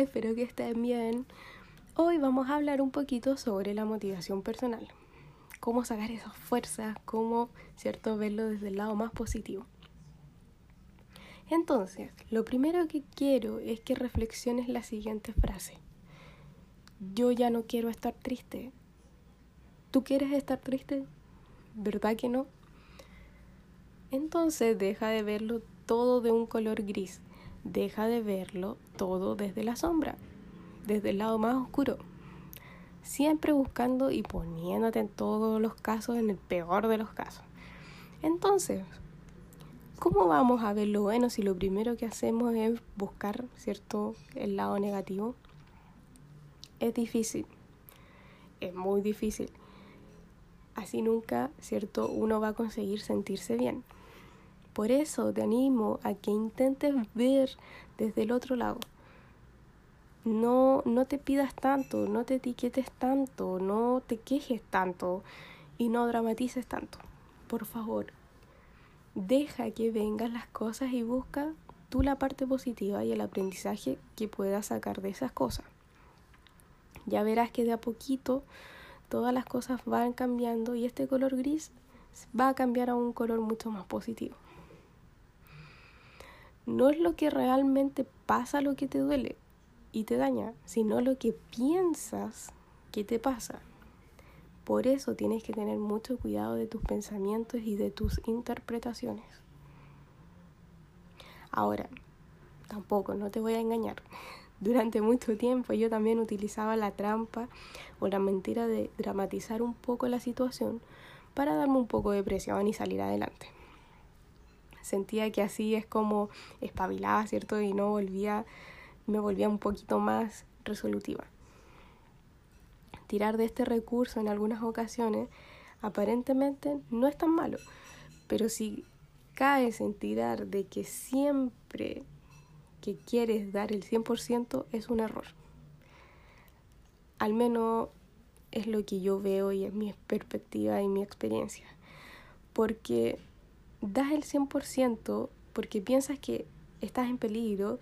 Espero que estén bien. Hoy vamos a hablar un poquito sobre la motivación personal. Cómo sacar esas fuerzas, cómo, ¿cierto?, verlo desde el lado más positivo. Entonces, lo primero que quiero es que reflexiones la siguiente frase. Yo ya no quiero estar triste. ¿Tú quieres estar triste? ¿Verdad que no? Entonces deja de verlo todo de un color gris deja de verlo todo desde la sombra, desde el lado más oscuro. Siempre buscando y poniéndote en todos los casos, en el peor de los casos. Entonces, ¿cómo vamos a ver lo bueno si lo primero que hacemos es buscar, ¿cierto?, el lado negativo. Es difícil, es muy difícil. Así nunca, ¿cierto?, uno va a conseguir sentirse bien. Por eso te animo a que intentes ver desde el otro lado. No, no te pidas tanto, no te etiquetes tanto, no te quejes tanto y no dramatices tanto. Por favor, deja que vengan las cosas y busca tú la parte positiva y el aprendizaje que puedas sacar de esas cosas. Ya verás que de a poquito todas las cosas van cambiando y este color gris va a cambiar a un color mucho más positivo no es lo que realmente pasa lo que te duele y te daña, sino lo que piensas que te pasa. Por eso tienes que tener mucho cuidado de tus pensamientos y de tus interpretaciones. Ahora, tampoco, no te voy a engañar. Durante mucho tiempo yo también utilizaba la trampa o la mentira de dramatizar un poco la situación para darme un poco de presión y salir adelante sentía que así es como espabilaba, ¿cierto? Y no volvía, me volvía un poquito más resolutiva. Tirar de este recurso en algunas ocasiones aparentemente no es tan malo, pero si caes en tirar de que siempre que quieres dar el 100% es un error. Al menos es lo que yo veo y es mi perspectiva y mi experiencia. Porque das el 100% porque piensas que estás en peligro,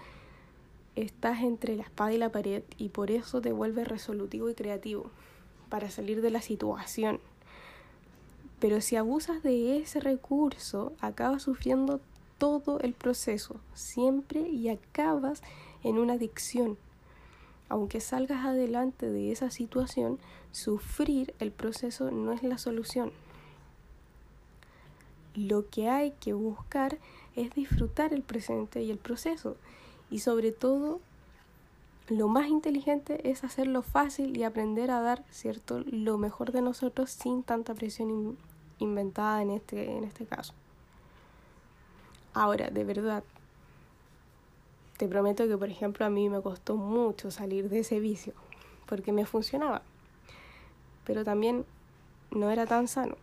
estás entre la espada y la pared y por eso te vuelves resolutivo y creativo para salir de la situación. Pero si abusas de ese recurso, acabas sufriendo todo el proceso, siempre y acabas en una adicción. Aunque salgas adelante de esa situación, sufrir el proceso no es la solución. Lo que hay que buscar es disfrutar el presente y el proceso. Y sobre todo, lo más inteligente es hacerlo fácil y aprender a dar, ¿cierto?, lo mejor de nosotros sin tanta presión inventada en este, en este caso. Ahora, de verdad, te prometo que, por ejemplo, a mí me costó mucho salir de ese vicio, porque me funcionaba, pero también no era tan sano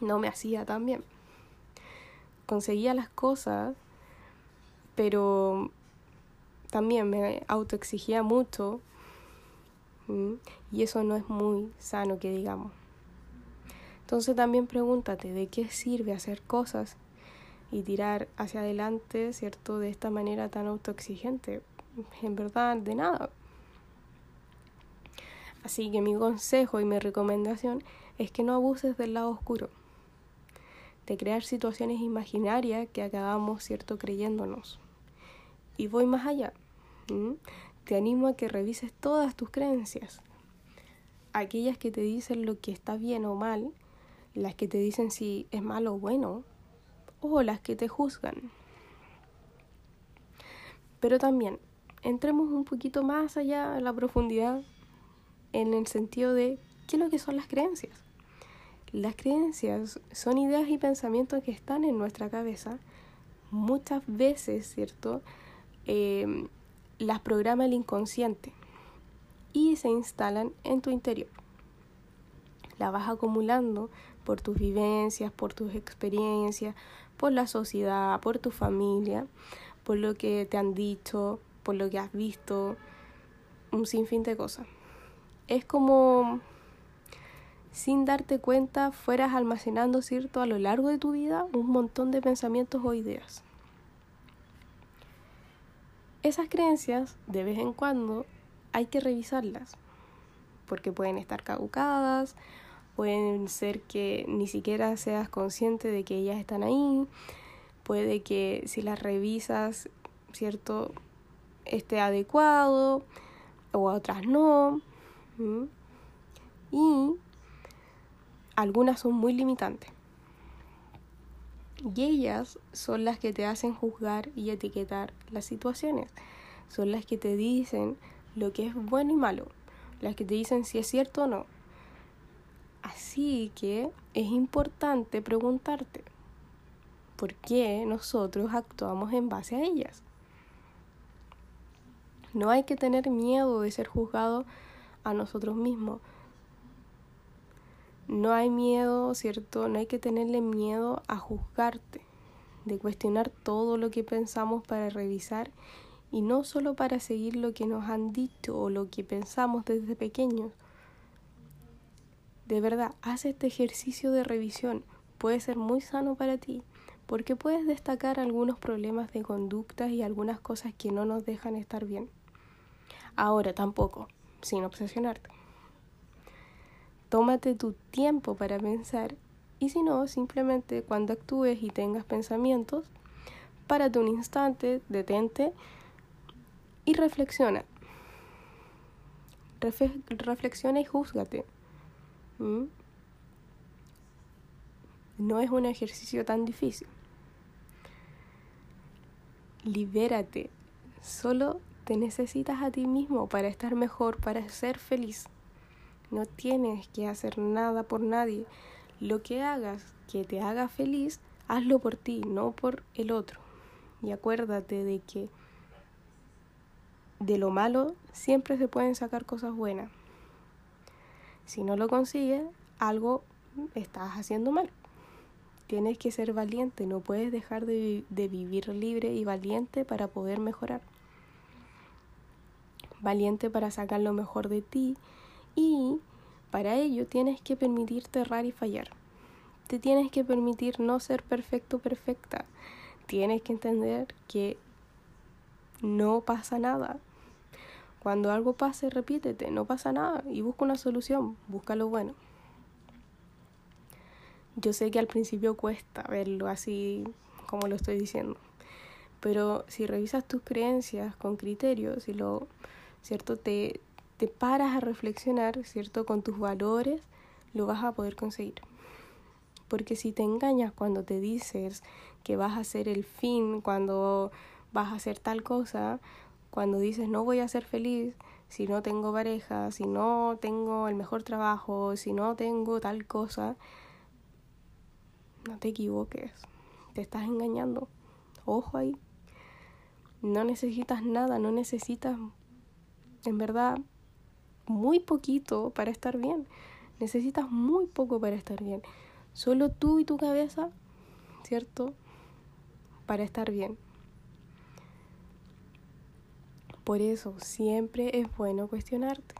no me hacía tan bien. Conseguía las cosas, pero también me autoexigía mucho y eso no es muy sano que digamos. Entonces también pregúntate de qué sirve hacer cosas y tirar hacia adelante, ¿cierto? De esta manera tan autoexigente. En verdad, de nada. Así que mi consejo y mi recomendación es que no abuses del lado oscuro de crear situaciones imaginarias que acabamos, ¿cierto?, creyéndonos. Y voy más allá. Te animo a que revises todas tus creencias. Aquellas que te dicen lo que está bien o mal, las que te dicen si es malo o bueno, o las que te juzgan. Pero también, entremos un poquito más allá en la profundidad en el sentido de qué es lo que son las creencias. Las creencias son ideas y pensamientos que están en nuestra cabeza. Muchas veces, ¿cierto? Em, las programa el inconsciente y se instalan en tu interior. La vas acumulando por tus vivencias, por tus experiencias, por la sociedad, por tu familia, por lo que te han dicho, por lo que has visto, un sinfín de cosas. Es como sin darte cuenta fueras almacenando, ¿cierto?, a lo largo de tu vida un montón de pensamientos o ideas. Esas creencias, de vez en cuando, hay que revisarlas, porque pueden estar caducadas, pueden ser que ni siquiera seas consciente de que ellas están ahí, puede que si las revisas, ¿cierto?, esté adecuado o a otras no. Y algunas son muy limitantes. Y ellas son las que te hacen juzgar y etiquetar las situaciones. Son las que te dicen lo que es bueno y malo. Las que te dicen si es cierto o no. Así que es importante preguntarte por qué nosotros actuamos en base a ellas. No hay que tener miedo de ser juzgado a nosotros mismos. No hay miedo, ¿cierto? No hay que tenerle miedo a juzgarte, de cuestionar todo lo que pensamos para revisar y no solo para seguir lo que nos han dicho o lo que pensamos desde pequeños. De verdad, haz este ejercicio de revisión. Puede ser muy sano para ti porque puedes destacar algunos problemas de conductas y algunas cosas que no nos dejan estar bien. Ahora tampoco, sin obsesionarte. Tómate tu tiempo para pensar y si no, simplemente cuando actúes y tengas pensamientos, párate un instante, detente y reflexiona. reflexiona y júzgate. No es un ejercicio tan difícil. Libérate. Solo te necesitas a ti mismo para estar mejor, para ser feliz. No tienes que hacer nada por nadie. Lo que hagas que te haga feliz, hazlo por ti, no por el otro. Y acuérdate de que de lo malo siempre se pueden sacar cosas buenas. Si no lo consigues, algo estás haciendo mal. Tienes que ser valiente, no puedes dejar de, de vivir libre y valiente para poder mejorar. Valiente para sacar lo mejor de ti y para ello tienes que permitirte errar y fallar. Te tienes que permitir no ser perfecto perfecta. Tienes que entender que no pasa nada. Cuando algo pase, repítete, no pasa nada y busca una solución, busca lo bueno. Yo sé que al principio cuesta verlo así como lo estoy diciendo, pero si revisas tus creencias con criterios y lo, cierto, te, te paras a reflexionar, ¿cierto? Con tus valores, lo vas a poder conseguir. Porque si te engañas cuando te dices que vas a ser el fin, cuando vas a hacer tal cosa, cuando dices no voy a ser feliz si no tengo pareja, si no tengo el mejor trabajo, si no tengo tal cosa, no te equivoques, te estás engañando. Ojo ahí. No necesitas nada, no necesitas en verdad muy poquito para estar bien. Necesitas muy poco para estar bien. Solo tú y tu cabeza, ¿cierto? Para estar bien. Por eso siempre es bueno cuestionarte.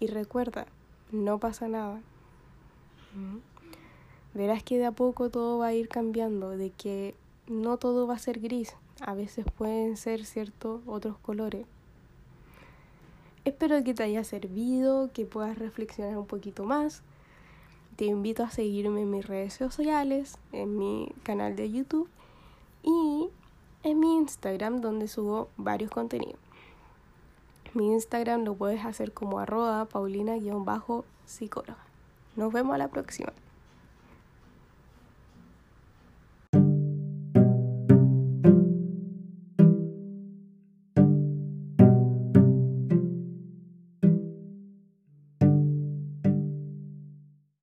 Y recuerda, no pasa nada. ¿Mm? Verás que de a poco todo va a ir cambiando, de que no todo va a ser gris, a veces pueden ser, ¿cierto?, otros colores. Espero que te haya servido, que puedas reflexionar un poquito más. Te invito a seguirme en mis redes sociales, en mi canal de YouTube y en mi Instagram donde subo varios contenidos. Mi Instagram lo puedes hacer como arroba paulina-psicóloga. Nos vemos la próxima.